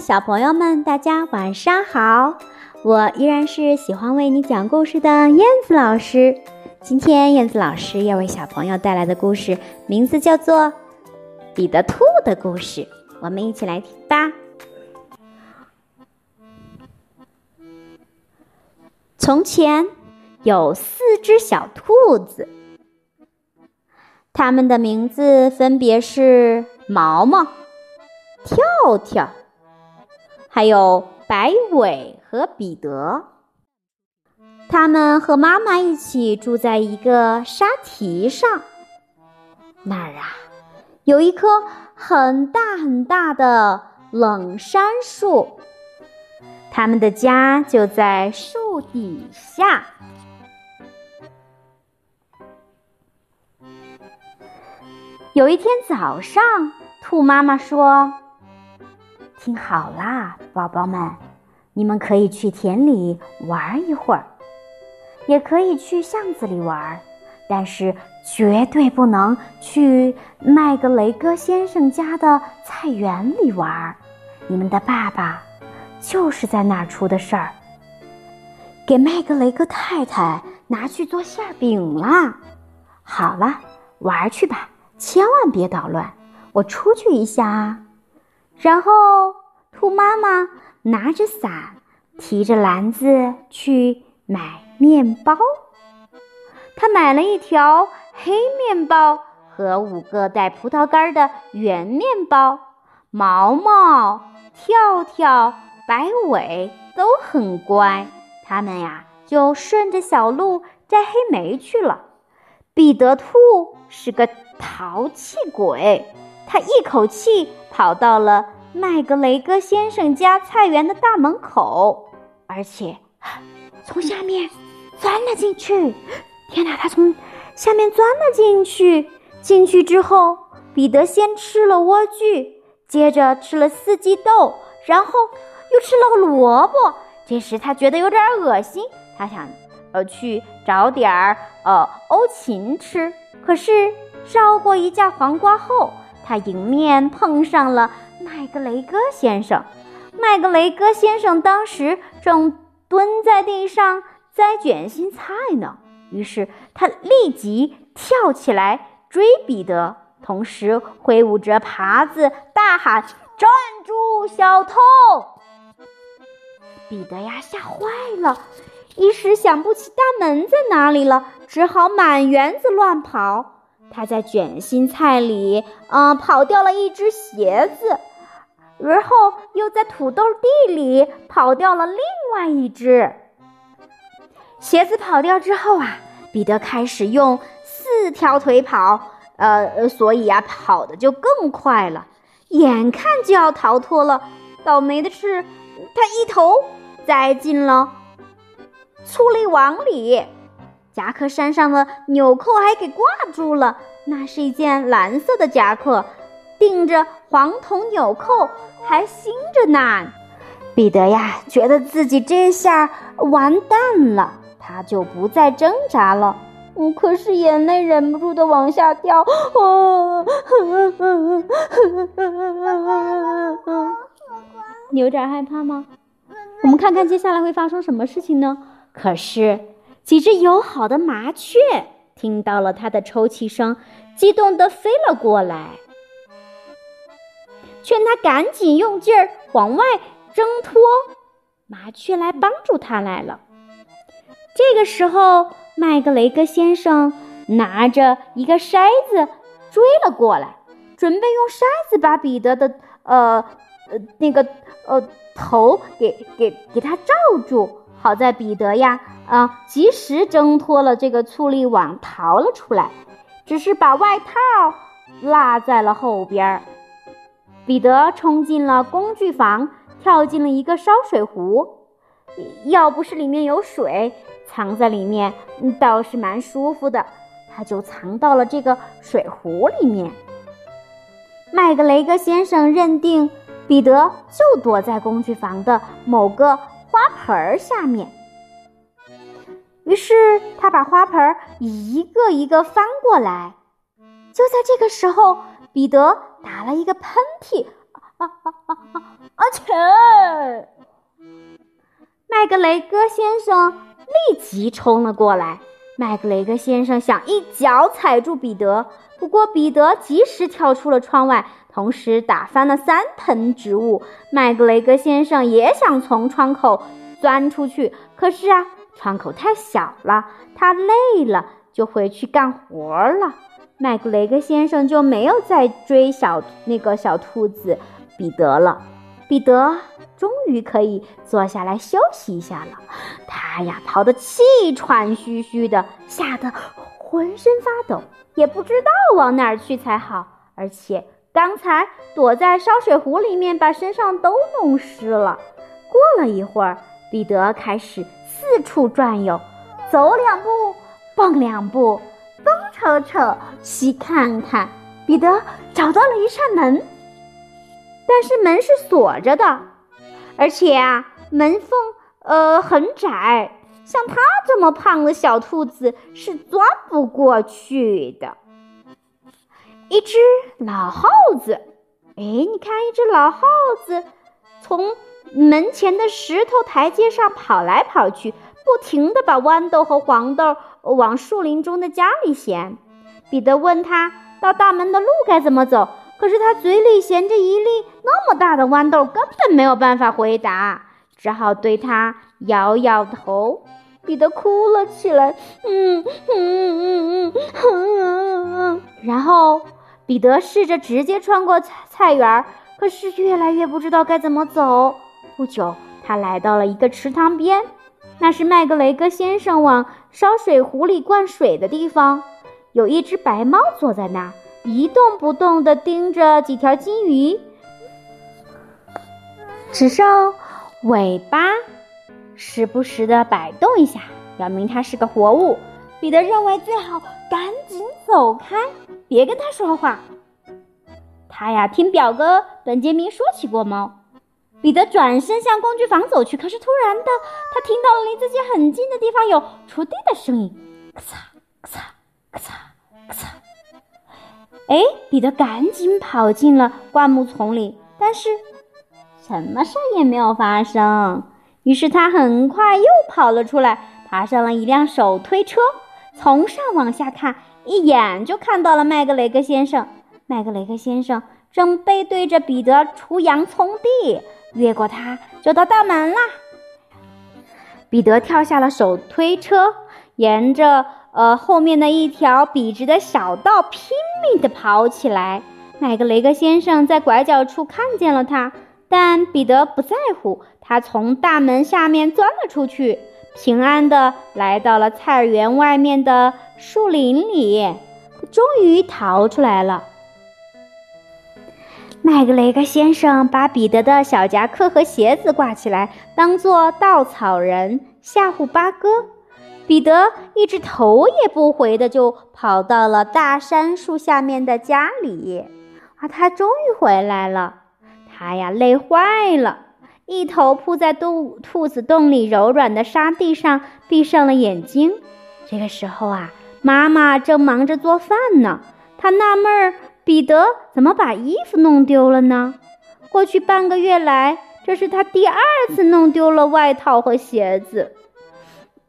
小朋友们，大家晚上好！我依然是喜欢为你讲故事的燕子老师。今天燕子老师要为小朋友带来的故事，名字叫做《彼得兔的故事》。我们一起来听吧。从前有四只小兔子，它们的名字分别是毛毛。跳跳，还有白尾和彼得，他们和妈妈一起住在一个沙堤上。那儿啊，有一棵很大很大的冷杉树，他们的家就在树底下。有一天早上，兔妈妈说。听好啦，宝宝们，你们可以去田里玩一会儿，也可以去巷子里玩，但是绝对不能去麦格雷戈先生家的菜园里玩。你们的爸爸就是在那儿出的事儿，给麦格雷戈太太拿去做馅饼啦。好了，玩去吧，千万别捣乱。我出去一下啊。然后，兔妈妈拿着伞，提着篮子去买面包。她买了一条黑面包和五个带葡萄干的圆面包。毛毛、跳跳、白尾都很乖，他们呀就顺着小路摘黑莓去了。彼得兔是个淘气鬼。他一口气跑到了麦格雷戈先生家菜园的大门口，而且从下面钻了进去。天哪，他从下面钻了进去。进去之后，彼得先吃了莴苣，接着吃了四季豆，然后又吃了萝卜。这时他觉得有点恶心，他想呃去找点儿呃欧芹吃。可是绕过一架黄瓜后，他迎面碰上了麦格雷戈先生，麦格雷戈先生当时正蹲在地上摘卷心菜呢。于是他立即跳起来追彼得，同时挥舞着耙子，大喊：“站住，小偷！”彼得呀，吓坏了，一时想不起大门在哪里了，只好满园子乱跑。他在卷心菜里，嗯，跑掉了一只鞋子，然后又在土豆地里跑掉了另外一只鞋子。跑掉之后啊，彼得开始用四条腿跑，呃，所以啊，跑的就更快了。眼看就要逃脱了，倒霉的是，他一头栽进了醋栗网里。夹克衫上的纽扣还给挂住了，那是一件蓝色的夹克，钉着黄铜纽扣，还新着呢。彼得呀，觉得自己这下完蛋了，他就不再挣扎了。嗯，可是眼泪忍不住的往下掉。啊！你有点害怕吗？我们看看接下来会发生什么事情呢？可是。几只友好的麻雀听到了他的抽泣声，激动地飞了过来，劝他赶紧用劲儿往外挣脱。麻雀来帮助他来了。这个时候，麦格雷格先生拿着一个筛子追了过来，准备用筛子把彼得的呃呃那个呃头给给给他罩住。好在彼得呀，啊，及时挣脱了这个醋栗网，逃了出来，只是把外套落在了后边。彼得冲进了工具房，跳进了一个烧水壶。要不是里面有水，藏在里面倒是蛮舒服的。他就藏到了这个水壶里面。麦格雷格先生认定彼得就躲在工具房的某个。花盆下面，于是他把花盆一个一个翻过来。就在这个时候，彼得打了一个喷嚏，啊啊啊啊！而且，麦格雷格先生立即冲了过来。麦格雷格先生想一脚踩住彼得，不过彼得及时跳出了窗外，同时打翻了三盆植物。麦格雷格先生也想从窗口钻出去，可是啊，窗口太小了，他累了就回去干活了。麦格雷格先生就没有再追小那个小兔子彼得了。彼得终于可以坐下来休息一下了。他呀，跑得气喘吁吁的，吓得浑身发抖，也不知道往哪儿去才好。而且刚才躲在烧水壶里面，把身上都弄湿了。过了一会儿，彼得开始四处转悠，走两步，蹦两步，东瞅瞅，西看看。彼得找到了一扇门。但是门是锁着的，而且啊，门缝呃很窄，像他这么胖的小兔子是钻不过去的。一只老耗子，哎，你看，一只老耗子从门前的石头台阶上跑来跑去，不停地把豌豆和黄豆往树林中的家里衔。彼得问他，到大门的路该怎么走？可是他嘴里衔着一粒那么大的豌豆，根本没有办法回答，只好对他摇摇头。彼得哭了起来，嗯嗯嗯嗯嗯，然后彼得试着直接穿过菜菜园，可是越来越不知道该怎么走。不久，他来到了一个池塘边，那是麦格雷戈先生往烧水壶里灌水的地方，有一只白猫坐在那儿。一动不动地盯着几条金鱼，只剩尾巴时不时地摆动一下，表明它是个活物。彼得认为最好赶紧走开，别跟他说话。他呀，听表哥本杰明说起过猫。彼得转身向工具房走去，可是突然的，他听到了离自己很近的地方有锄地的声音，咔嚓咔嚓咔嚓咔嚓。哎，彼得赶紧跑进了灌木丛里，但是什么事也没有发生。于是他很快又跑了出来，爬上了一辆手推车，从上往下看，一眼就看到了麦格雷格先生。麦格雷格先生正背对着彼得除洋葱地，越过他就到大门啦。彼得跳下了手推车，沿着。呃，后面的一条笔直的小道拼命地跑起来。麦格雷格先生在拐角处看见了他，但彼得不在乎。他从大门下面钻了出去，平安的来到了菜园外面的树林里，终于逃出来了。麦格雷格先生把彼得的小夹克和鞋子挂起来，当做稻草人吓唬八哥。彼得一直头也不回的就跑到了大杉树下面的家里，啊，他终于回来了。他呀累坏了，一头扑在兔兔子洞里柔软的沙地上，闭上了眼睛。这个时候啊，妈妈正忙着做饭呢。她纳闷儿，彼得怎么把衣服弄丢了呢？过去半个月来，这是他第二次弄丢了外套和鞋子。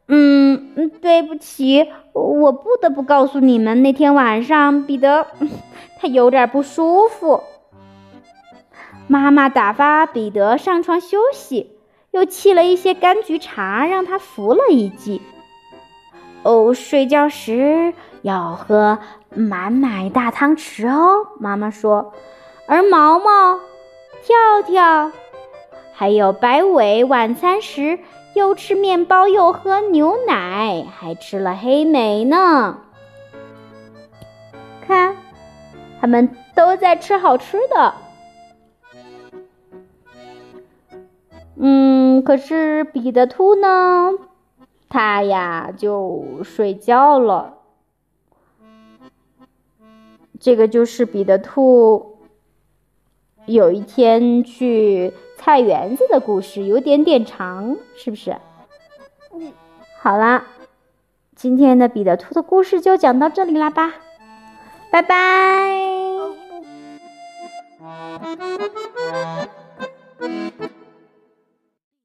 嗯，对不起，我不得不告诉你们，那天晚上彼得他有点不舒服。妈妈打发彼得上床休息，又沏了一些柑橘茶让他服了一剂。哦，睡觉时要喝满满大汤匙哦，妈妈说。而毛毛、跳跳还有白尾晚餐时。又吃面包，又喝牛奶，还吃了黑莓呢。看，他们都在吃好吃的。可是彼得兔呢？他呀就睡觉了。这个就是彼得兔有一天去。菜园子的故事有点点长，是不是？嗯，好啦，今天的彼得兔的故事就讲到这里啦吧，拜拜。